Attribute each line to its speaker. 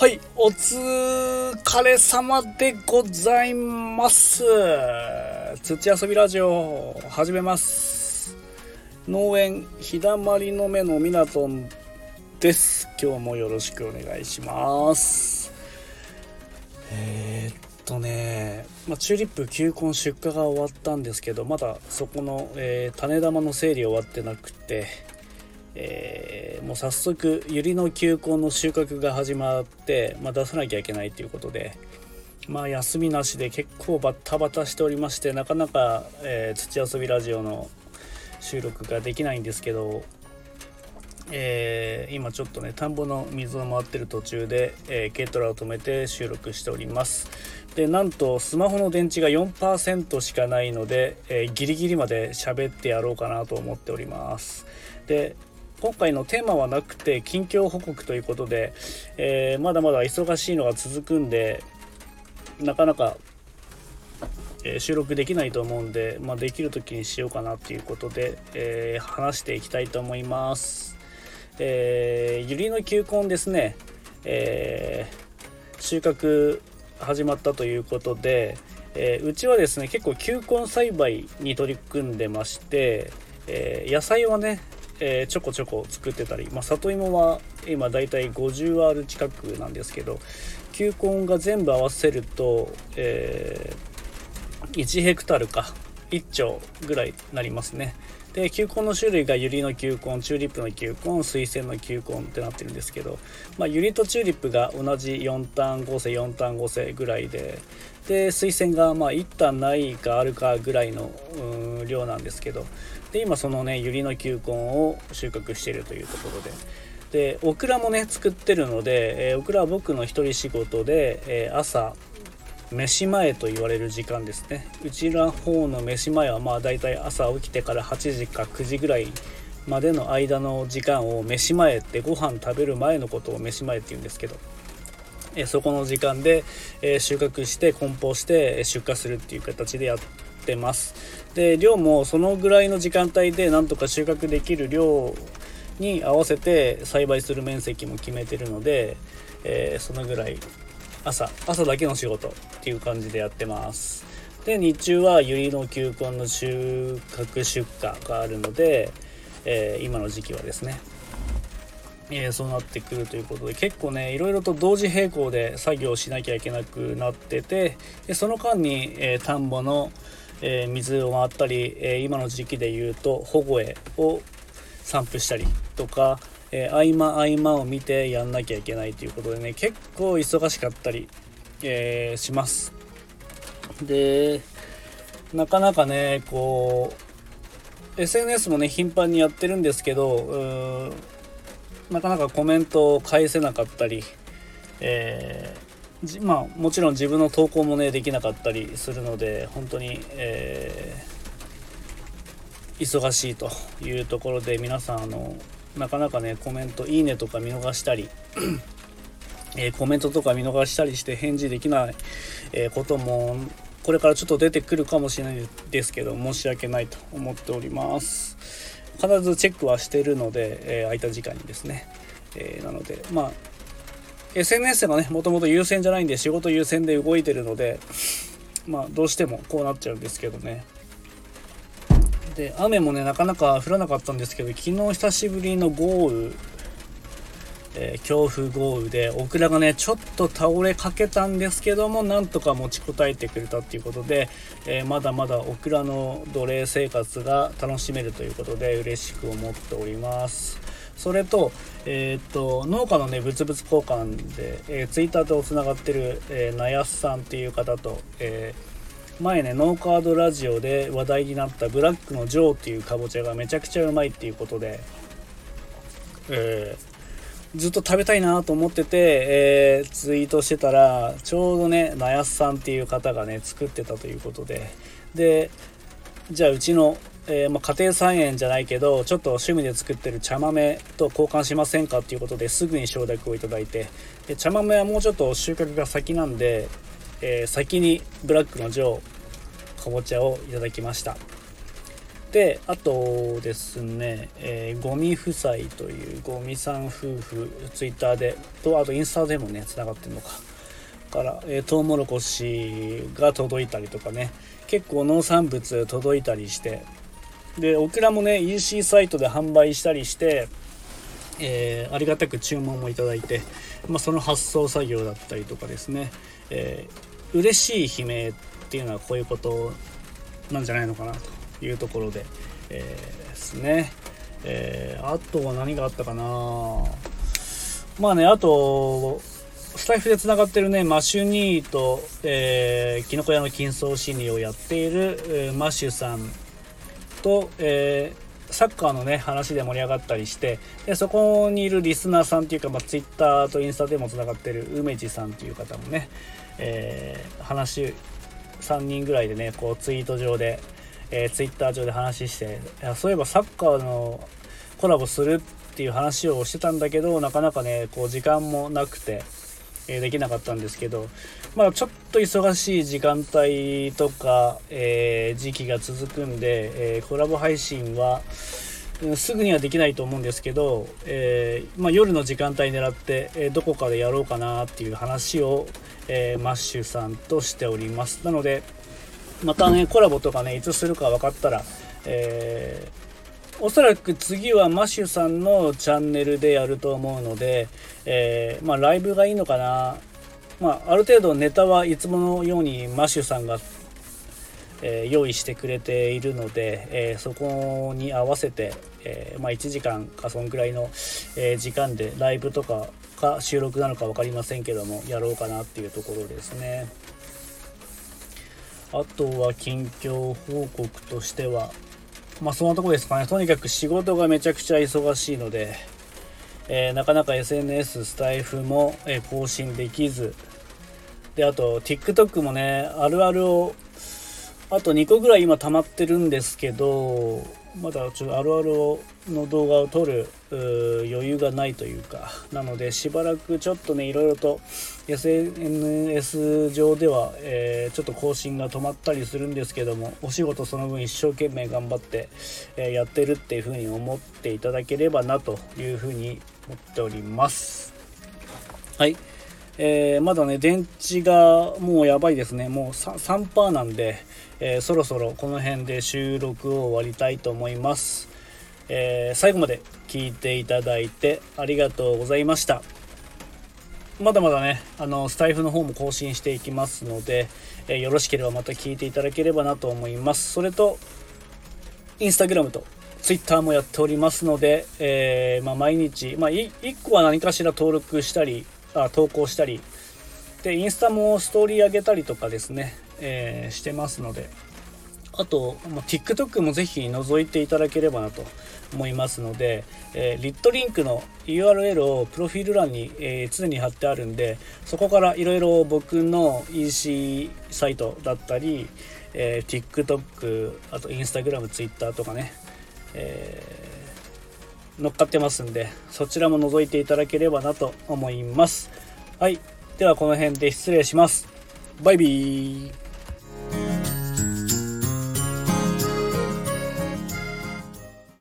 Speaker 1: はい、お疲れ様でございます。土遊びラジオ始めます。農園日だまりの目のミナトンです。今日もよろしくお願いします。えー、っとね、まあ、チューリップ球根出荷が終わったんですけど、まだそこの、えー、種玉の整理終わってなくて、えー、もう早速ユリの球根の収穫が始まって、まあ、出さなきゃいけないということで、まあ、休みなしで結構バッタバタしておりましてなかなか、えー、土遊びラジオの収録ができないんですけど、えー、今ちょっとね田んぼの水を回ってる途中で、えー、軽トラを止めて収録しております。でなんとスマホの電池が4%しかないので、えー、ギリギリまで喋ってやろうかなと思っております。で今回のテーマはなくて近況報告ということで、えー、まだまだ忙しいのが続くんでなかなか、え、収録できないと思うんで、まあ、できる時にしようかなということで、えー、話していきたいと思います。えー、ユリの球根ですね、え収穫始まったということで、えうちはですね結構球根栽培に取り組んでまして、え野菜はねえー、ちょこちょこ作ってたり、まあ、里芋は今だいたい 50R 近くなんですけど球根が全部合わせると、えー、1ヘクタールか1丁ぐらいになりますね。で球根の種類がユリの球根チューリップの球根水仙の球根ってなってるんですけど、まあ、ユリとチューリップが同じ4単合成4単合成ぐらいでで水仙がまあ1単ないかあるかぐらいの量なんですけどで今そのねユリの球根を収穫しているというところで。でオクラもね作ってるので、えー、オクラは僕の一人仕事で、えー、朝飯前と言われる時間ですね。うちら方の飯前はまあだいたい朝起きてから8時か9時ぐらいまでの間の時間を飯前ってご飯食べる前のことを飯前って言うんですけどえそこの時間で、え収穫して梱包して出荷するっていう形でやってます。で量もそのぐらいの時間帯でなんとか収穫できる量に合わせて栽培する面積も決めてるので、えー、そのぐらい朝朝だけの仕事っていう感じでやってます。で日中はユリの球根の収穫出荷があるので、えー、今の時期はですね。えー、そうなってくるということで結構ねいろいろと同時並行で作業しなきゃいけなくなっててでその間に、えー、田んぼの、え、水を回ったり、え今の時期で言うと保護絵を散布したりとか、え合間合間を見てやんなきゃいけないということでね結構忙しかったり、えします。でなかなかねこう SNS もね頻繁にやってるんですけどなかなかコメントを返せなかったり、えー、まあもちろん自分の投稿もねできなかったりするので本当に、えー、忙しいというところで皆さんあのなかなかねコメント「いいね」とか見逃したり えー、コメントとか見逃したりして返事できない、えー、こともこれからちょっと出てくるかもしれないですけど申し訳ないと思っております。必ずチェックはしてるので、えー、空いた時間にですね、え、なのでまあ SNS がねもともと優先じゃないんで仕事優先で動いてるのでまあどうしてもこうなっちゃうんですけどねで雨もねなかなか降らなかったんですけど昨日久しぶりの豪雨えー、強風豪雨でオクラがねちょっと倒れかけたんですけどもなんとか持ちこたえてくれたっていうことで、えー、まだまだオクラの奴隷生活が楽しめるということで嬉しく思っております。それと,、えー、っと農家のね物々交換で、えー、ツイッターとつながってる、えー、ナヤスさんっていう方と、え前ねノーカードラジオで話題になったブラックのジョーっていうかぼちゃがめちゃくちゃうまいっていうことで、えー。ずっと食べたいなと思ってて、えー、ツイートしてたらちょうどねなやすさんっていう方がね作ってたということで。でじゃあうちの、えー、まあ、家庭菜園じゃないけどちょっと趣味で作ってる茶豆と交換しませんかっていうことですぐに承諾をいただいて。で茶豆はもうちょっと収穫が先なんで、えー、先にブラックのジョーかぼちゃをいただきました。であとですね、えー、ゴミ夫妻というゴミさん夫婦ツイッターでとあとインスタでもねつながってるのか。から、えー、トウモロコシが届いたりとかね。結構農産物届いたりして。でオクラもね EC サイトで販売したりして、えー、ありがたく注文もいただいて、まあ、その発送作業だったりとかですね、えー、嬉しい悲鳴っていうのはこういうことなんじゃないのかなというところで、えー、ですね、えー、あとは何があったかな。まあねあとスタイフでつながってるね、マシュニーと、えー、キノコ屋の金層心理をやっている、マシュさんと、えー、サッカーのね、話で盛り上がったりして、でそこにいるリスナーさんっていうか、まあ、Twitter とインスタでもつながってる梅地さんっていう方もね、えー、話、3人ぐらいでね、こうツイート上で、えー、Twitter 上で話して、いやそういえばサッカーのコラボするっていう話をしてたんだけど、なかなかね、こう時間もなくて、えできなかったんですけど、まあ、ちょっと忙しい時間帯とか、えー、時期が続くんで、えー、コラボ配信は、すぐにはできないと思うんですけど、えー、まあ、夜の時間帯狙って、えどこかでやろうかなっていう話を、えマッシュさんとしております。なのでまたねコラボとかねいつするか分かったら、えーおそらく次はマシュさんのチャンネルでやると思うので、えー、まあ、ライブがいいのかな、まあ、ある程度ネタはいつものようにマシュさんが、えー、用意してくれているので、えー、そこに合わせて、えまあ、1時間かそんくらいの、え時間でライブとかか収録なのか分かりませんけどもやろうかなっていうところですね。あとは近況報告としては、まあそんなとこですかね。とにかく仕事がめちゃくちゃ忙しいので、えー、なかなか SNS、スタイフも、え、更新できず、で、あと TikTok もね、あるあるを、あと2個ぐらい今溜まってるんですけど、まだちょっとあるあるの動画を撮る余裕がないというか。なのでしばらくちょっとねいろいろと SNS 上では、えー、ちょっと更新が止まったりするんですけどもお仕事その分一生懸命頑張って、えー、やってるっていうふうに思っていただければなというふうに思っております。はい。えー、まだね電池がもうやばいですね。もう 3%, 3なんでえー、そろそろこの辺で収録を終わりたいと思います、えー、最後まで聞いていただいてありがとうございました。まだまだねあのスタイフの方も更新していきますので、えー、よろしければまた聞いていただければなと思います。それとインスタグラムとツイッターもやっておりますので、えー、まあ、毎日、まあ、1個は何かしら登録したりあ投稿したり。でインスタもストーリー上げたりとかですね。えー、してますので。あと、ま TikTok もぜひ覗いていただければなと思いますので、えー、リットリンクの URL をプロフィール欄に、えー、常に貼ってあるんでそこからいろいろ僕の EC サイトだったり、えー、TikTok あと Instagram、Twitter とかね、え、乗っかってますんでそちらも覗いていただければなと思います。はい。ではこの辺で失礼します。バイビー。